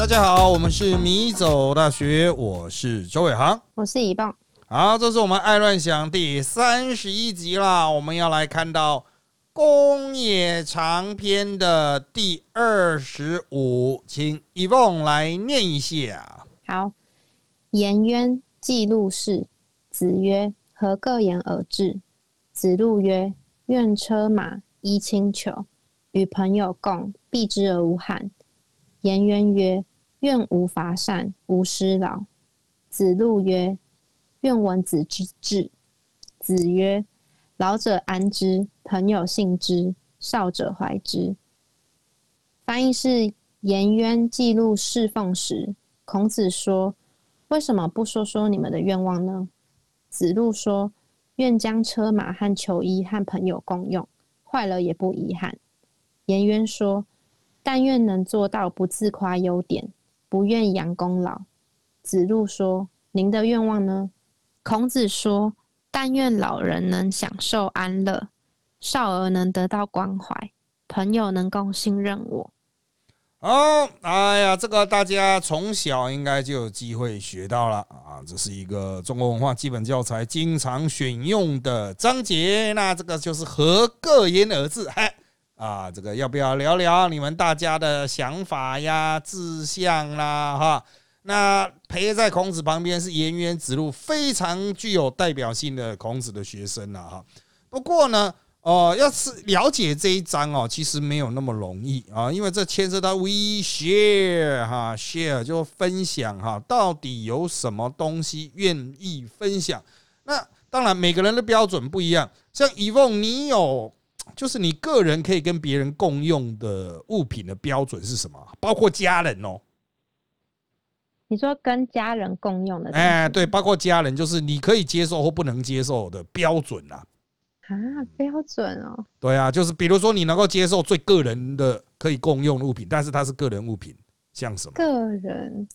大家好，我们是米走大学，我是周伟航，我是一棒。好，这是我们爱乱想第三十一集啦，我们要来看到宫野长篇的第二十五，请一棒来念一下。好，颜渊记录是，子曰：“何各言而至？”子路曰：“愿车马衣轻裘，与朋友共，避之而无憾。”颜渊曰：“愿无伐善，无施劳。”子路曰：“愿闻子之志。”子曰：“老者安之，朋友信之，少者怀之。”翻译是：颜渊记录侍奉时，孔子说：“为什么不说说你们的愿望呢？”子路说：“愿将车马和球衣和朋友共用，坏了也不遗憾。”颜渊说。但愿能做到不自夸优点，不愿扬功劳。子路说：“您的愿望呢？”孔子说：“但愿老人能享受安乐，少儿能得到关怀，朋友能够信任我。”哦，哎呀，这个大家从小应该就有机会学到了啊！这是一个中国文化基本教材经常选用的章节。那这个就是何各言而至？嗨。啊，这个要不要聊聊你们大家的想法呀、志向啦？哈，那陪在孔子旁边是颜渊、子路，非常具有代表性的孔子的学生了哈。不过呢，哦，要是了解这一章哦，其实没有那么容易啊，因为这牵涉到 we share 哈，share 就分享哈，到底有什么东西愿意分享？那当然每个人的标准不一样，像以凤，你有。就是你个人可以跟别人共用的物品的标准是什么？包括家人哦。你说跟家人共用的？哎，对，包括家人，就是你可以接受或不能接受的标准呐。啊，标准哦。对啊，就是比如说你能够接受最个人的可以共用的物品，但是它是个人物品，像什么？个人。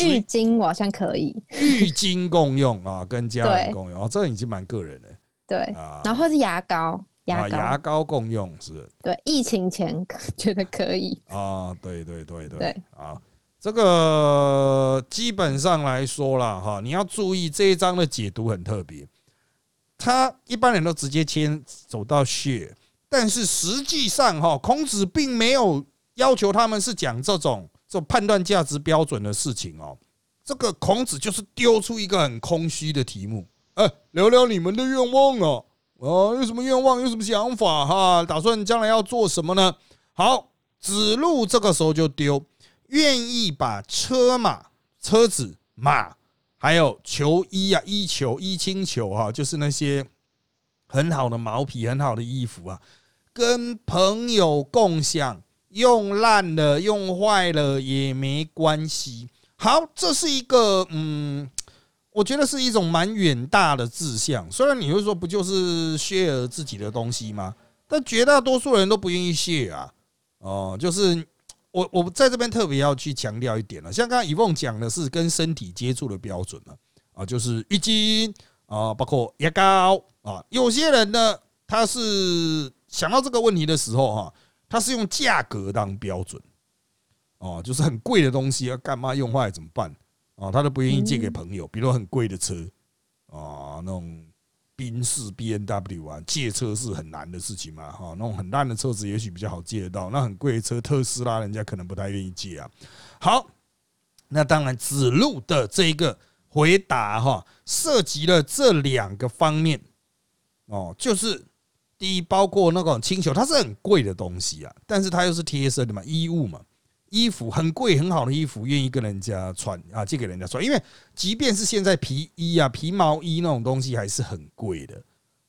浴巾我好像可以。浴巾共用啊，跟家人共用哦，这已经蛮个人了。对，然后是牙膏。牙牙膏共用是？对，疫情前觉得可以啊。对对对对，对啊，这个基本上来说了哈，你要注意这一章的解读很特别。他一般人都直接牵走到血，但是实际上哈，孔子并没有要求他们是讲这种这种判断价值标准的事情哦。这个孔子就是丢出一个很空虚的题目，哎，聊聊你们的愿望啊。哦，有什么愿望？有什么想法？哈，打算将来要做什么呢？好，子路这个时候就丢，愿意把车马、车子、马，还有球衣啊，衣球、衣轻裘哈，就是那些很好的毛皮、很好的衣服啊，跟朋友共享，用烂了、用坏了也没关系。好，这是一个嗯。我觉得是一种蛮远大的志向，虽然你会说不就是 share 自己的东西吗？但绝大多数人都不愿意 share 啊。哦，就是我我在这边特别要去强调一点了，像刚刚以凤讲的是跟身体接触的标准嘛，啊，就是浴巾啊，包括牙膏啊。有些人呢，他是想到这个问题的时候哈，他是用价格当标准，哦，就是很贵的东西要干嘛用坏怎么办？啊，他都不愿意借给朋友，比如很贵的车啊，那种宾士 B N W 啊，借车是很难的事情嘛，哈，那种很烂的车子也许比较好借得到，那很贵的车，特斯拉人家可能不太愿意借啊。好，那当然子路的这一个回答哈，涉及了这两个方面哦，就是第一，包括那个星球，它是很贵的东西啊，但是它又是贴身的嘛，衣物嘛。衣服很贵，很好的衣服，愿意跟人家穿啊，借给人家穿。因为即便是现在皮衣啊、皮毛衣那种东西，还是很贵的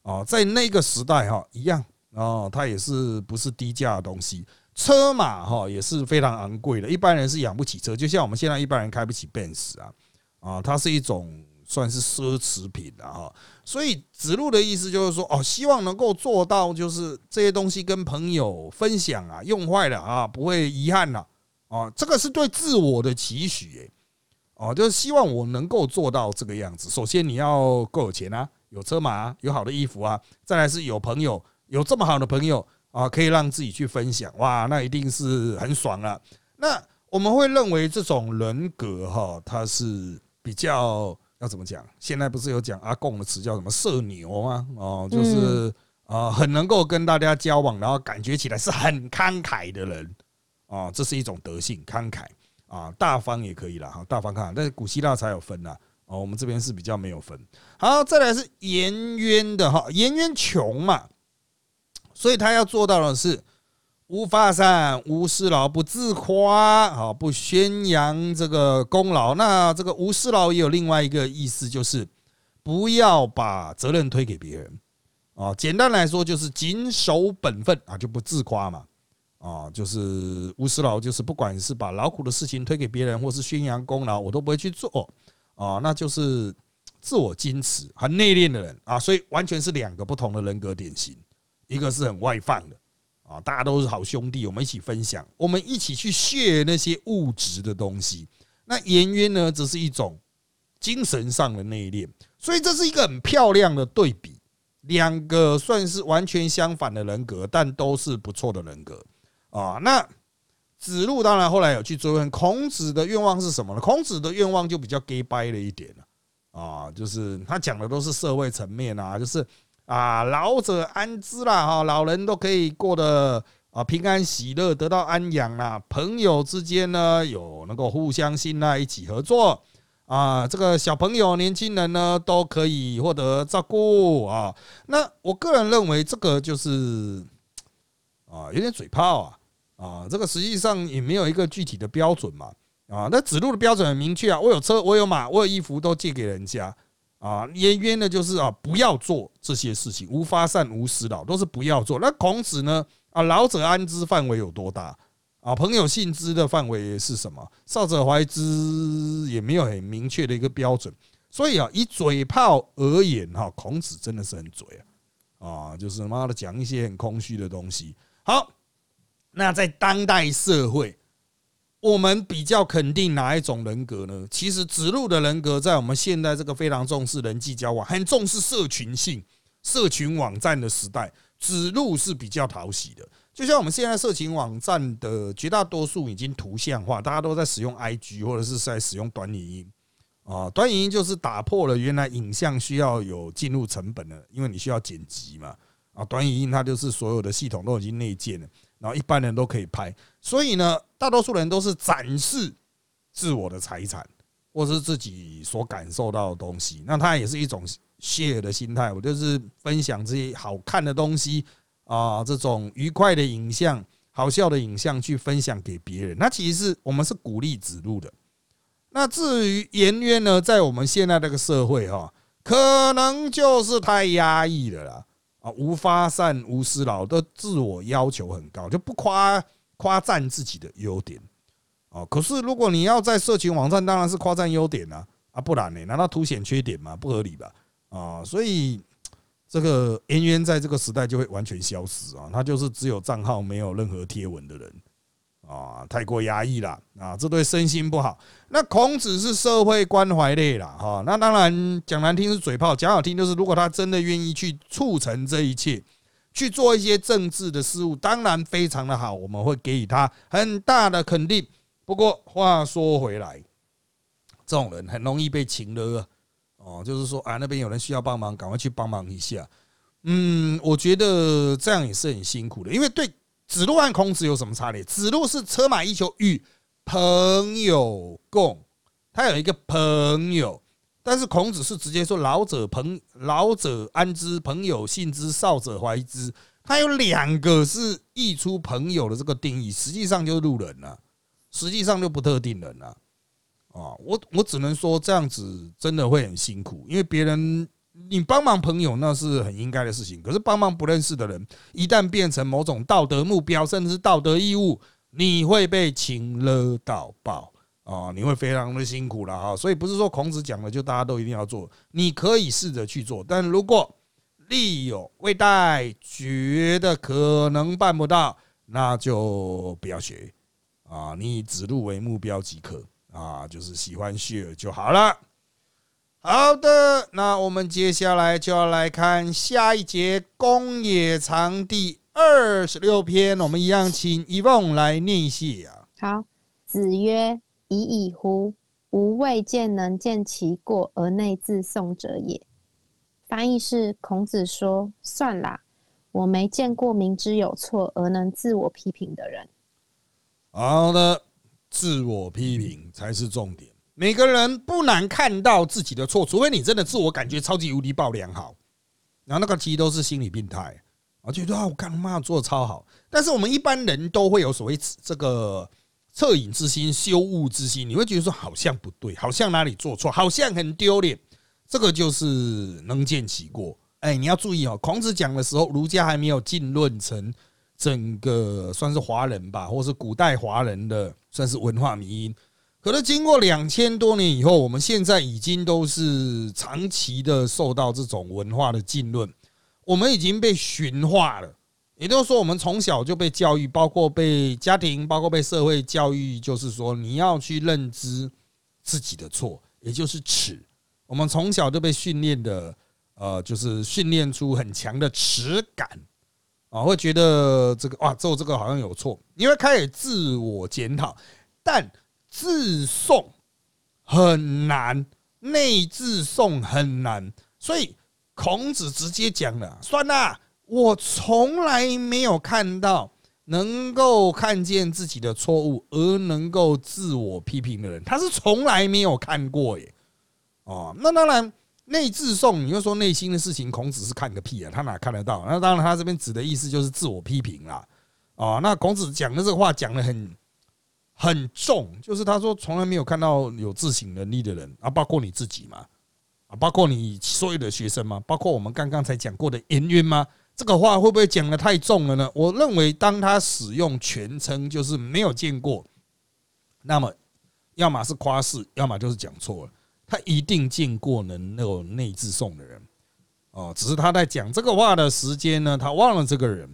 哦。在那个时代哈，一样哦，它也是不是低价的东西。车马哈也是非常昂贵的，一般人是养不起车，就像我们现在一般人开不起 Benz 啊啊，它是一种算是奢侈品的哈。所以子路的意思就是说，哦，希望能够做到，就是这些东西跟朋友分享啊，用坏了啊不会遗憾了。哦，这个是对自我的期许，诶，哦，就是希望我能够做到这个样子。首先你要够有钱啊，有车马，有好的衣服啊，再来是有朋友，有这么好的朋友啊，可以让自己去分享，哇，那一定是很爽了。那我们会认为这种人格哈，它是比较要怎么讲？现在不是有讲阿贡的词叫什么“社牛”吗？哦，就是啊，很能够跟大家交往，然后感觉起来是很慷慨的人啊，这是一种德性，慷慨啊，大方也可以了哈，大方看，但是古希腊才有分呐。哦，我们这边是比较没有分。好，再来是颜渊的哈，颜渊穷嘛，所以他要做到的是无发善、无私劳、不自夸，好不宣扬这个功劳。那这个无私劳也有另外一个意思，就是不要把责任推给别人啊。简单来说，就是谨守本分啊，就不自夸嘛。啊，就是无私劳，就是不管是把劳苦的事情推给别人，或是宣扬功劳，我都不会去做。啊，那就是自我矜持、很内敛的人啊，所以完全是两个不同的人格典型。一个是很外放的啊，大家都是好兄弟，我们一起分享，我们一起去卸那些物质的东西。那颜渊呢，只是一种精神上的内敛，所以这是一个很漂亮的对比。两个算是完全相反的人格，但都是不错的人格啊。那。子路当然后来有去追问孔子的愿望是什么呢？孔子的愿望就比较 gay 掰了一点了啊，就是他讲的都是社会层面啊，就是啊老者安之啦哈，老人都可以过得啊平安喜乐，得到安养啦。朋友之间呢有能够互相信赖，一起合作啊。这个小朋友、年轻人呢都可以获得照顾啊。那我个人认为这个就是啊有点嘴炮啊。啊，这个实际上也没有一个具体的标准嘛。啊，那指路的标准很明确啊，我有车，我有马，我有衣服，都借给人家。啊，颜渊呢就是啊，不要做这些事情，无发善，无私劳，都是不要做。那孔子呢？啊，老者安之范围有多大？啊，朋友信之的范围是什么？少者怀之也没有很明确的一个标准。所以啊，以嘴炮而言哈，孔子真的是很嘴啊，啊，就是妈的讲一些很空虚的东西。好。那在当代社会，我们比较肯定哪一种人格呢？其实指路的人格，在我们现在这个非常重视人际交往、很重视社群性、社群网站的时代，指路是比较讨喜的。就像我们现在社群网站的绝大多数已经图像化，大家都在使用 IG 或者是在使用短影音啊。短影音就是打破了原来影像需要有进入成本的，因为你需要剪辑嘛啊。短影音它就是所有的系统都已经内建了。然后一般人都可以拍，所以呢，大多数人都是展示自我的财产，或是自己所感受到的东西。那它也是一种 share 的心态，我就是分享这些好看的东西啊，这种愉快的影像、好笑的影像去分享给别人。那其实是我们是鼓励指路的。那至于颜渊呢，在我们现在这个社会哈，可能就是太压抑了啦。啊，无发散，无私劳，的自我要求很高，就不夸夸赞自己的优点啊。可是如果你要在社群网站，当然是夸赞优点啊，啊，不然呢？难道凸显缺点吗？不合理吧？啊，所以这个颜渊在这个时代就会完全消失啊，他就是只有账号，没有任何贴文的人。啊，太过压抑了啊，这对身心不好。那孔子是社会关怀类了哈，那当然讲难听是嘴炮，讲好听就是如果他真的愿意去促成这一切，去做一些政治的事物，当然非常的好，我们会给予他很大的肯定。不过话说回来，这种人很容易被请了哦，就是说啊，那边有人需要帮忙，赶快去帮忙一下。嗯，我觉得这样也是很辛苦的，因为对。子路和孔子有什么差别？子路是车马一求与朋友共，他有一个朋友，但是孔子是直接说老者朋老者安之，朋友信之，少者怀之。他有两个是溢出朋友的这个定义，实际上就是路人了，实际上就不特定人了。啊，我我只能说这样子真的会很辛苦，因为别人。你帮忙朋友那是很应该的事情，可是帮忙不认识的人，一旦变成某种道德目标，甚至是道德义务，你会被请了到爆啊！你会非常的辛苦了哈。所以不是说孔子讲的就大家都一定要做，你可以试着去做，但如果力有未逮，觉得可能办不到，那就不要学啊！你以指路为目标即可啊，就是喜欢 share 就好了。好的，那我们接下来就要来看下一节《公冶长》第二十六篇。我们一样请一梦来念一下。好，子曰：“已矣乎！吾未见能见其过而内自颂者也。”翻译是：孔子说：“算啦，我没见过明知有错而能自我批评的人。”好的，自我批评才是重点。每个人不难看到自己的错，除非你真的自我感觉超级无敌爆良好，然后那个其实都是心理病态。啊，觉得啊，我干妈做的超好。但是我们一般人都会有所谓这个恻隐之心、羞恶之心，你会觉得说好像不对，好像哪里做错，好像很丢脸。这个就是能见其过。哎，你要注意哦，孔子讲的时候，儒家还没有浸润成整个算是华人吧，或是古代华人的算是文化迷因。可是经过两千多年以后，我们现在已经都是长期的受到这种文化的浸润。我们已经被驯化了，也就是说，我们从小就被教育，包括被家庭，包括被社会教育，就是说，你要去认知自己的错，也就是耻。我们从小就被训练的，呃，就是训练出很强的耻感啊，会觉得这个哇，做这个好像有错，因为开始自我检讨，但自送很难，内自送很难，所以。孔子直接讲了：“算了，我从来没有看到能够看见自己的错误而能够自我批评的人，他是从来没有看过耶。哦，那当然，内自送，你又说内心的事情，孔子是看个屁啊，他哪看得到？那当然，他这边指的意思就是自我批评啦。哦，那孔子讲的这个话讲的很很重，就是他说从来没有看到有自省能力的人啊，包括你自己嘛。”啊包括你所有的学生吗？包括我们刚刚才讲过的颜渊吗？这个话会不会讲的太重了呢？我认为，当他使用全称就是没有见过，那么要么是夸饰，要么就是讲错了。他一定见过能有内自送的人哦，只是他在讲这个话的时间呢，他忘了这个人，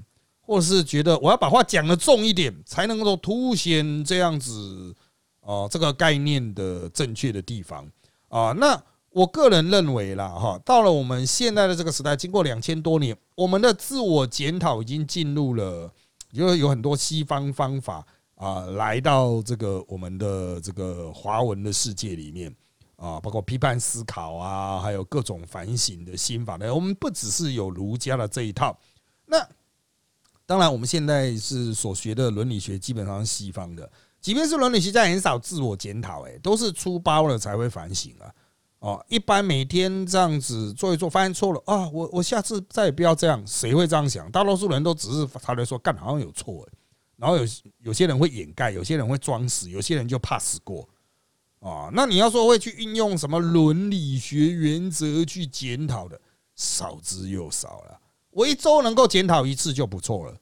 或是觉得我要把话讲的重一点，才能够凸显这样子哦这个概念的正确的地方啊，那。我个人认为啦，哈，到了我们现在的这个时代，经过两千多年，我们的自我检讨已经进入了，因为有很多西方方法啊，来到这个我们的这个华文的世界里面啊，包括批判思考啊，还有各种反省的心法呢。我们不只是有儒家的这一套，那当然我们现在是所学的伦理学基本上是西方的，即便是伦理学家很少自我检讨，哎，都是出包了才会反省啊。哦，一般每天这样子做一做，发现错了啊，我我下次再也不要这样。谁会这样想？大多数人都只是他来说干好像有错，然后有有些人会掩盖，有些人会装死，有些人就怕死过啊。那你要说会去运用什么伦理学原则去检讨的，少之又少了。我一周能够检讨一次就不错了。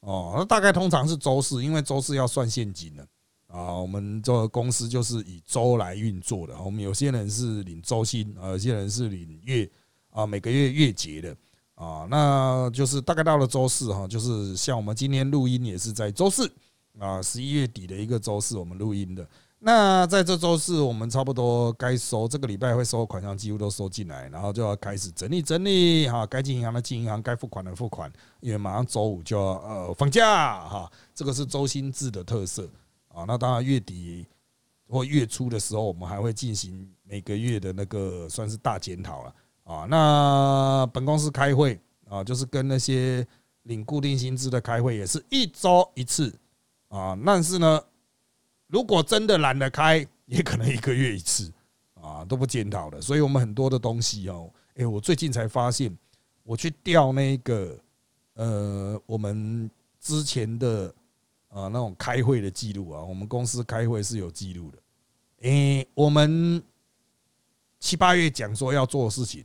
哦，那大概通常是周四，因为周四要算现金的。啊，我们这个公司就是以周来运作的。我们有些人是领周薪，啊，有些人是领月，啊，每个月月结的，啊，那就是大概到了周四哈，就是像我们今天录音也是在周四，啊，十一月底的一个周四我们录音的。那在这周四，我们差不多该收这个礼拜会收款项几乎都收进来，然后就要开始整理整理哈，该进银行的进银行，该付款的付款，因为马上周五就要呃放假哈，这个是周薪制的特色。啊，那当然月底或月初的时候，我们还会进行每个月的那个算是大检讨了啊。那本公司开会啊，就是跟那些领固定薪资的开会，也是一周一次啊。但是呢，如果真的懒得开，也可能一个月一次啊，都不检讨的。所以我们很多的东西哦，哎，我最近才发现，我去调那个呃，我们之前的。啊，那种开会的记录啊，我们公司开会是有记录的。诶，我们七八月讲说要做的事情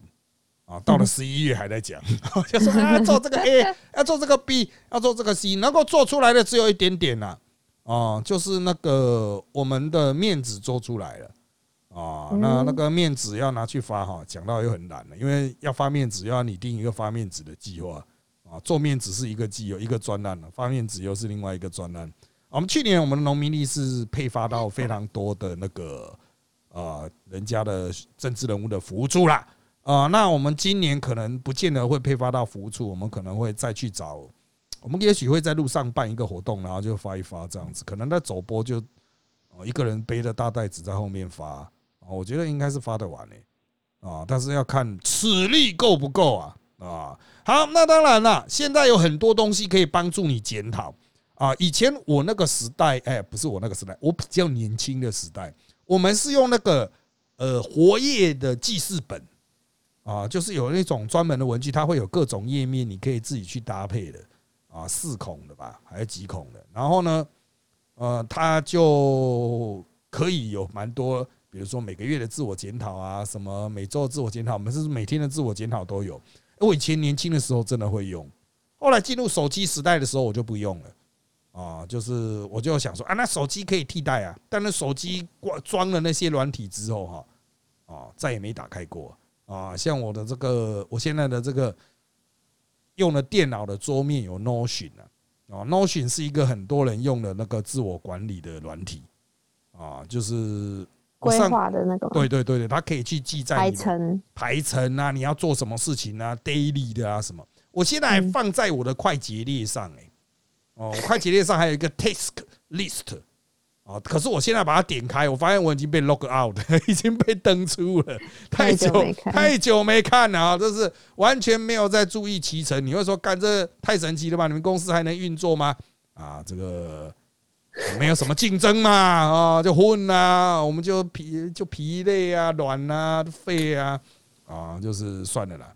啊，到了十一月还在讲，就说啊，做这个 A，要做这个 B，要做这个 C，能够做出来的只有一点点呐。啊，就是那个我们的面子做出来了啊，那那个面子要拿去发哈，讲到又很难了，因为要发面子，要拟定一个发面子的计划。啊，做面子是一个计有一个专案了，发面子又是另外一个专案。我们去年我们的农民力是配发到非常多的那个呃人家的政治人物的服务处啦。啊，那我们今年可能不见得会配发到服务处，我们可能会再去找，我们也许会在路上办一个活动，然后就发一发这样子，可能在走播就哦，一个人背着大袋子在后面发，我觉得应该是发得完诶，啊，但是要看齿力够不够啊啊。好，那当然了，现在有很多东西可以帮助你检讨啊。以前我那个时代，哎，不是我那个时代，我比较年轻的时代，我们是用那个呃活页的记事本啊，就是有那种专门的文具，它会有各种页面，你可以自己去搭配的啊，四孔的吧，还是几孔的？然后呢？呃，它就可以有蛮多，比如说每个月的自我检讨啊，什么每周自我检讨，我们是每天的自我检讨都有。我以前年轻的时候真的会用，后来进入手机时代的时候，我就不用了。啊，就是我就想说啊，那手机可以替代啊，但那手机装了那些软体之后，哈，啊，再也没打开过啊。像我的这个，我现在的这个用的电脑的桌面有 Notion 啊。哦，Notion 是一个很多人用的那个自我管理的软体啊，就是规划的那个。对对对对，它可以去记在排程排程啊，你要做什么事情啊，daily 的啊什么。我现在还放在我的快捷列上哎，哦，快捷列上还有一个 task list。啊！可是我现在把它点开，我发现我已经被 log out，已经被登出了。太久太久没看了啊！这是完全没有在注意骑乘。你会说干这太神奇了吧？你们公司还能运作吗？啊，这个没有什么竞争嘛啊，就混啊，我们就疲就疲累啊，软啊，废啊啊，就是算了啦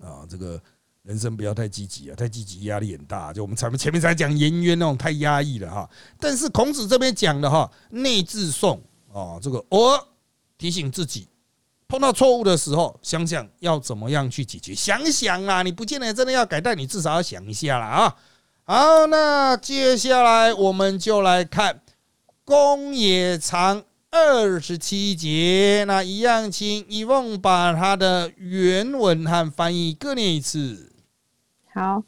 啊，这个。人生不要太积极啊，太积极压力很大。就我们前面前面才讲颜渊那种太压抑了哈。但是孔子这边讲的哈，内自诵啊，这个偶尔提醒自己，碰到错误的时候，想想要怎么样去解决。想想啊，你不见得真的要改，但你至少要想一下了啊。好，那接下来我们就来看《公冶长》二十七节。那一样，请一梦把它的原文和翻译各念一次。好，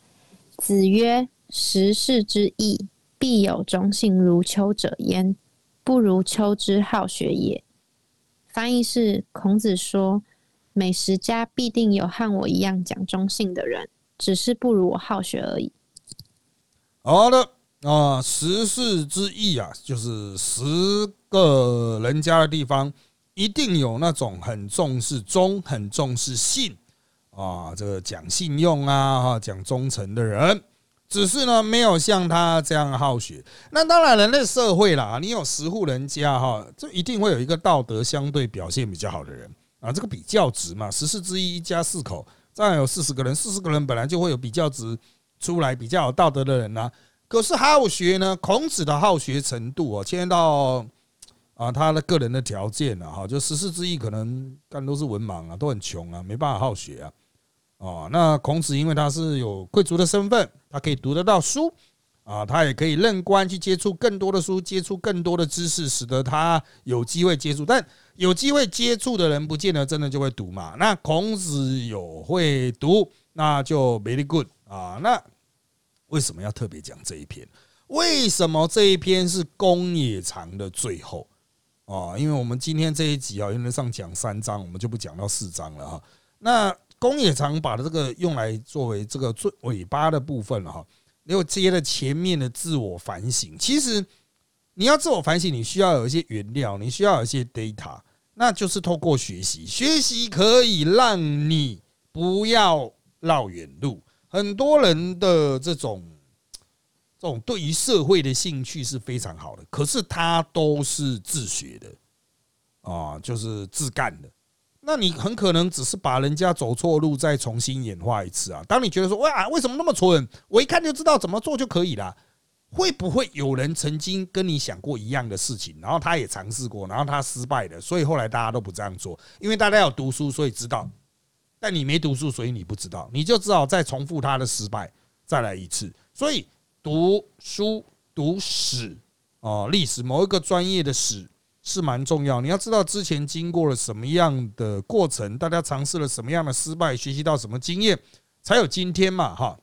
子曰：“时事之义，必有忠信如丘者焉，不如丘之好学也。”翻译是：孔子说，美食家必定有和我一样讲忠信的人，只是不如我好学而已。好的啊，时事之义啊，就是十个人家的地方，一定有那种很重视忠、很重视信。啊，这个讲信用啊，哈，讲忠诚的人，只是呢，没有像他这样好学。那当然，人类社会啦，你有十户人家哈，就一定会有一个道德相对表现比较好的人啊。这个比较值嘛，十四之一，一家四口，这样有四十个人，四十个人本来就会有比较值出来，比较有道德的人呐。可是好学呢，孔子的好学程度啊，牵到啊他的个人的条件啊，哈，就十四之一可能干都是文盲啊，都很穷啊，没办法好学啊。哦，那孔子因为他是有贵族的身份，他可以读得到书啊，他也可以任官去接触更多的书，接触更多的知识，使得他有机会接触。但有机会接触的人，不见得真的就会读嘛。那孔子有会读，那就 very good 啊。那为什么要特别讲这一篇？为什么这一篇是公冶长的最后啊？因为我们今天这一集啊，原则上讲三章，我们就不讲到四章了哈。那公冶长把这个用来作为这个最尾巴的部分了哈，又接了前面的自我反省。其实你要自我反省，你需要有一些原料，你需要有一些 data，那就是透过学习。学习可以让你不要绕远路。很多人的这种这种对于社会的兴趣是非常好的，可是他都是自学的啊，就是自干的。那你很可能只是把人家走错路再重新演化一次啊！当你觉得说哇，为什么那么蠢？我一看就知道怎么做就可以了。会不会有人曾经跟你想过一样的事情，然后他也尝试过，然后他失败的，所以后来大家都不这样做？因为大家有读书，所以知道；但你没读书，所以你不知道，你就只好再重复他的失败，再来一次。所以读书、读史啊，历史某一个专业的史。是蛮重要，你要知道之前经过了什么样的过程，大家尝试了什么样的失败，学习到什么经验，才有今天嘛，哈。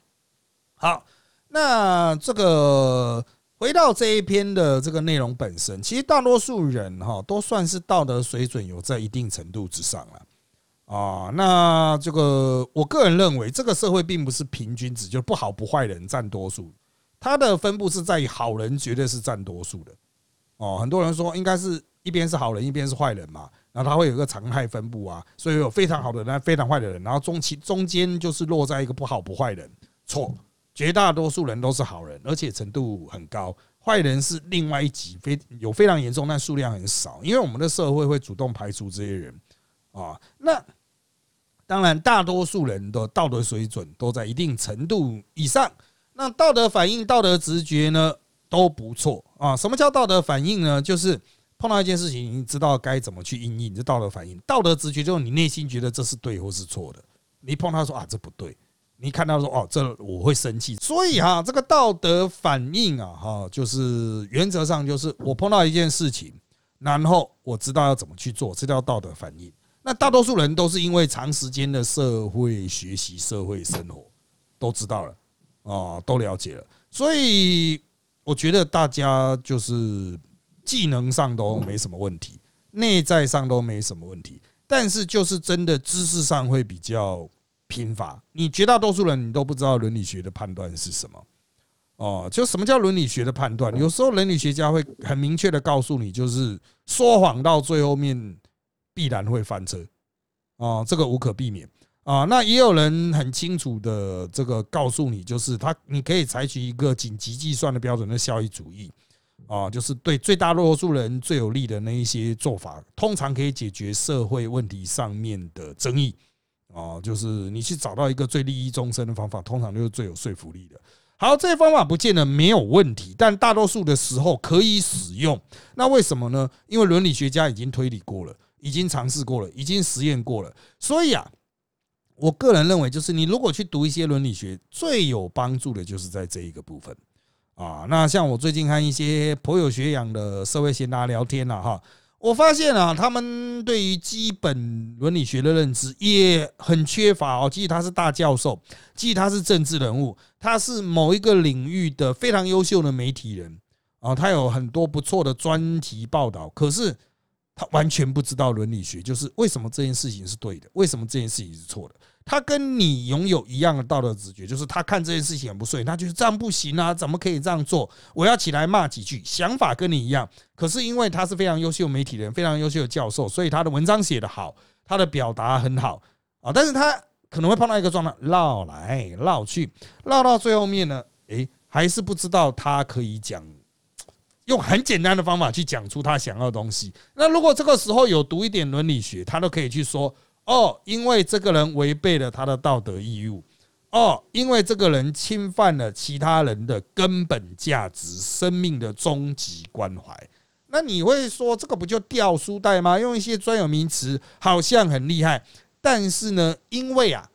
好，那这个回到这一篇的这个内容本身，其实大多数人哈都算是道德水准有在一定程度之上了啊。那这个我个人认为，这个社会并不是平均值，就不好不坏人占多数，它的分布是在于好人绝对是占多数的。哦，很多人说应该是一边是好人，一边是坏人嘛，然后他会有一个常态分布啊，所以有非常好的人，非常坏的人，然后中期中间就是落在一个不好不坏人，错，绝大多数人都是好人，而且程度很高，坏人是另外一级，非有非常严重，但数量很少，因为我们的社会会主动排除这些人啊。那当然，大多数人的道德水准都在一定程度以上，那道德反应、道德直觉呢？都不错啊！什么叫道德反应呢？就是碰到一件事情，你知道该怎么去应应，这道德反应。道德直觉就是你内心觉得这是对或是错的。你碰到说啊，这不对；你看到说哦，这我会生气。所以哈，这个道德反应啊，哈，就是原则上就是我碰到一件事情，然后我知道要怎么去做，这叫道德反应。那大多数人都是因为长时间的社会学习、社会生活，都知道了啊，都了解了，所以。我觉得大家就是技能上都没什么问题，内在上都没什么问题，但是就是真的知识上会比较贫乏。你绝大多数人你都不知道伦理学的判断是什么哦？就什么叫伦理学的判断？有时候伦理学家会很明确的告诉你，就是说谎到最后面必然会翻车啊，这个无可避免。啊，那也有人很清楚的这个告诉你，就是他你可以采取一个紧急计算的标准的效益主义啊，就是对最大多数人最有利的那一些做法，通常可以解决社会问题上面的争议啊，就是你去找到一个最利益终身的方法，通常就是最有说服力的。好，这些方法不见得没有问题，但大多数的时候可以使用。那为什么呢？因为伦理学家已经推理过了，已经尝试过了，已经实验过了，所以啊。我个人认为，就是你如果去读一些伦理学，最有帮助的就是在这一个部分啊。那像我最近看一些颇有学养的社会闲达聊天了哈，我发现啊，他们对于基本伦理学的认知也很缺乏哦。即使他是大教授，即使他是政治人物，他是某一个领域的非常优秀的媒体人啊，他有很多不错的专题报道，可是他完全不知道伦理学，就是为什么这件事情是对的，为什么这件事情是错的。他跟你拥有一样的道德直觉，就是他看这件事情很不顺，他就是这样不行啊，怎么可以这样做？我要起来骂几句，想法跟你一样。可是因为他是非常优秀媒体人，非常优秀的教授，所以他的文章写得好，他的表达很好啊。但是他可能会碰到一个状态，绕来绕去，绕到最后面呢，诶，还是不知道他可以讲用很简单的方法去讲出他想要的东西。那如果这个时候有读一点伦理学，他都可以去说。哦，因为这个人违背了他的道德义务。哦，因为这个人侵犯了其他人的根本价值、生命的终极关怀。那你会说这个不就掉书袋吗？用一些专有名词好像很厉害，但是呢，因为啊，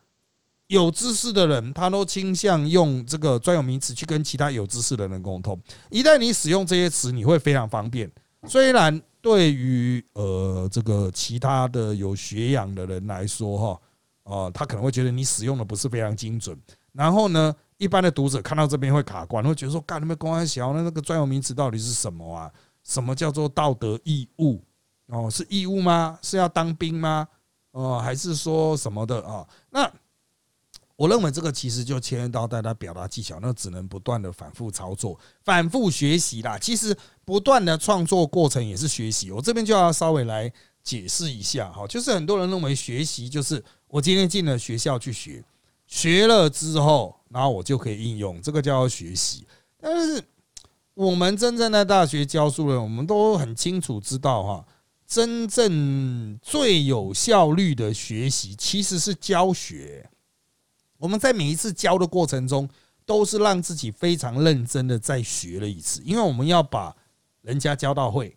有知识的人他都倾向用这个专有名词去跟其他有知识的人沟通。一旦你使用这些词，你会非常方便。虽然。对于呃这个其他的有学养的人来说哈，啊，他可能会觉得你使用的不是非常精准。然后呢，一般的读者看到这边会卡关，会觉得说：“干，你们公安小那那个专有名词到底是什么啊？什么叫做道德义务？哦，是义务吗？是要当兵吗？哦，还是说什么的啊？那？”我认为这个其实就牵涉到大家表达技巧，那只能不断的反复操作、反复学习啦。其实不断的创作过程也是学习。我这边就要稍微来解释一下哈，就是很多人认为学习就是我今天进了学校去学，学了之后，然后我就可以应用，这个叫学习。但是我们真正在大学教书的，我们都很清楚知道哈，真正最有效率的学习其实是教学。我们在每一次教的过程中，都是让自己非常认真的再学了一次，因为我们要把人家教到会，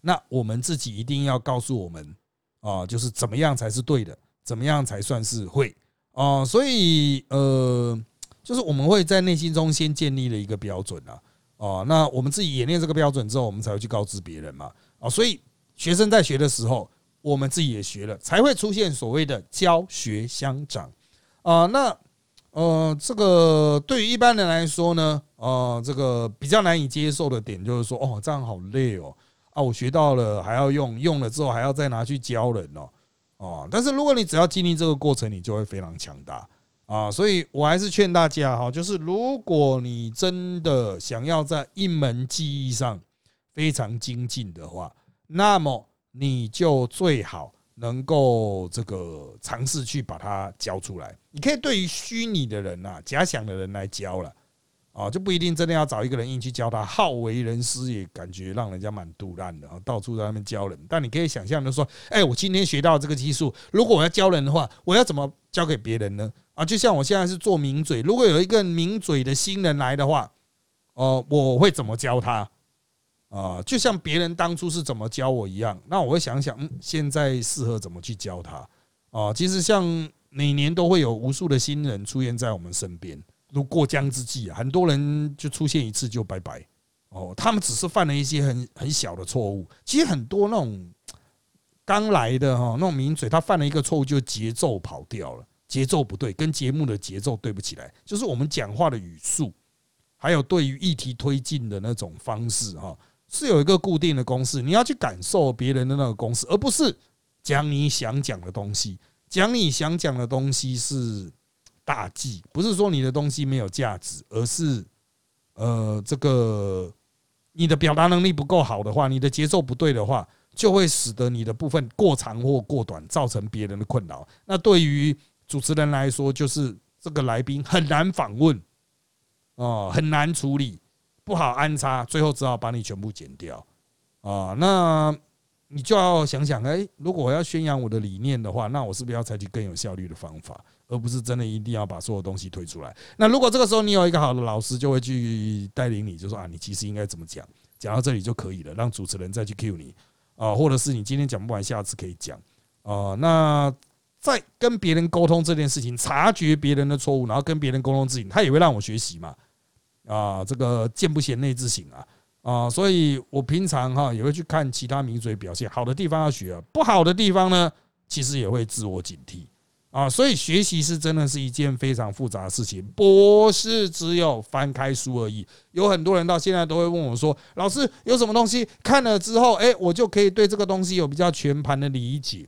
那我们自己一定要告诉我们啊，就是怎么样才是对的，怎么样才算是会啊，所以呃，就是我们会在内心中先建立了一个标准啊，哦，那我们自己演练这个标准之后，我们才会去告知别人嘛，啊，所以学生在学的时候，我们自己也学了，才会出现所谓的教学相长。啊，那呃，这个对于一般人来说呢，啊，这个比较难以接受的点就是说，哦，这样好累哦，啊，我学到了还要用，用了之后还要再拿去教人哦，哦，但是如果你只要经历这个过程，你就会非常强大啊，所以我还是劝大家哈，就是如果你真的想要在一门技艺上非常精进的话，那么你就最好能够这个尝试去把它教出来。你可以对于虚拟的人啊、假想的人来教了。啊，就不一定真的要找一个人硬去教他，好为人师也感觉让人家蛮肚烂的啊，到处在那边教人。但你可以想象的说，哎，我今天学到这个技术，如果我要教人的话，我要怎么教给别人呢？啊，就像我现在是做名嘴，如果有一个名嘴的新人来的话，哦，我会怎么教他？啊，就像别人当初是怎么教我一样，那我会想想，嗯，现在适合怎么去教他？啊，其实像每年都会有无数的新人出现在我们身边。如过江之鲫啊，很多人就出现一次就拜拜哦。他们只是犯了一些很很小的错误。其实很多那种刚来的哈，那种名嘴，他犯了一个错误，就节奏跑掉了，节奏不对，跟节目的节奏对不起来。就是我们讲话的语速，还有对于议题推进的那种方式哈，是有一个固定的公式。你要去感受别人的那个公式，而不是讲你想讲的东西。讲你想讲的东西是。大忌不是说你的东西没有价值，而是呃，这个你的表达能力不够好的话，你的节奏不对的话，就会使得你的部分过长或过短，造成别人的困扰。那对于主持人来说，就是这个来宾很难访问哦，很难处理，不好安插，最后只好把你全部剪掉啊。那你就要想想，哎，如果我要宣扬我的理念的话，那我是不是要采取更有效率的方法？而不是真的一定要把所有东西推出来。那如果这个时候你有一个好的老师，就会去带领你，就说啊，你其实应该怎么讲，讲到这里就可以了，让主持人再去 cue 你啊，或者是你今天讲不完，下次可以讲啊。那在跟别人沟通这件事情，察觉别人的错误，然后跟别人沟通自己，他也会让我学习嘛啊。这个见不贤内自省啊啊，所以我平常哈也会去看其他名嘴表现，好的地方要学，不好的地方呢，其实也会自我警惕。啊，所以学习是真的是一件非常复杂的事情，不是只有翻开书而已。有很多人到现在都会问我说：“老师，有什么东西看了之后，哎，我就可以对这个东西有比较全盘的理解？”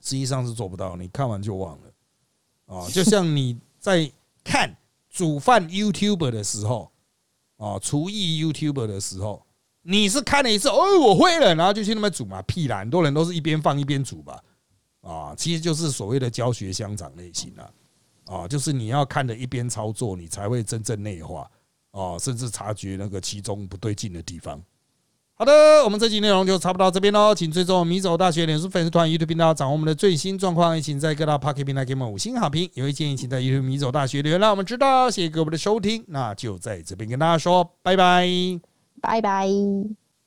实际上是做不到，你看完就忘了。啊，就像你在看煮饭 YouTuber 的时候，啊，厨艺 YouTuber 的时候，你是看了一次，哦，我会了，然后就去那边煮嘛？屁啦，很多人都是一边放一边煮吧。啊，其实就是所谓的教学相长类型啊，啊，就是你要看的一边操作，你才会真正内化啊，甚至察觉那个其中不对劲的地方。好的，我们这期内容就差不多到这边喽，请追踪迷走大学脸书粉丝团、YouTube 频道，掌握我们的最新状况。也请在各大 Pocket 平台给我们五星好评，也会建议请在 YouTube 迷走大学留言让我们知道。谢谢各位的收听，那就在这边跟大家说拜拜，拜拜。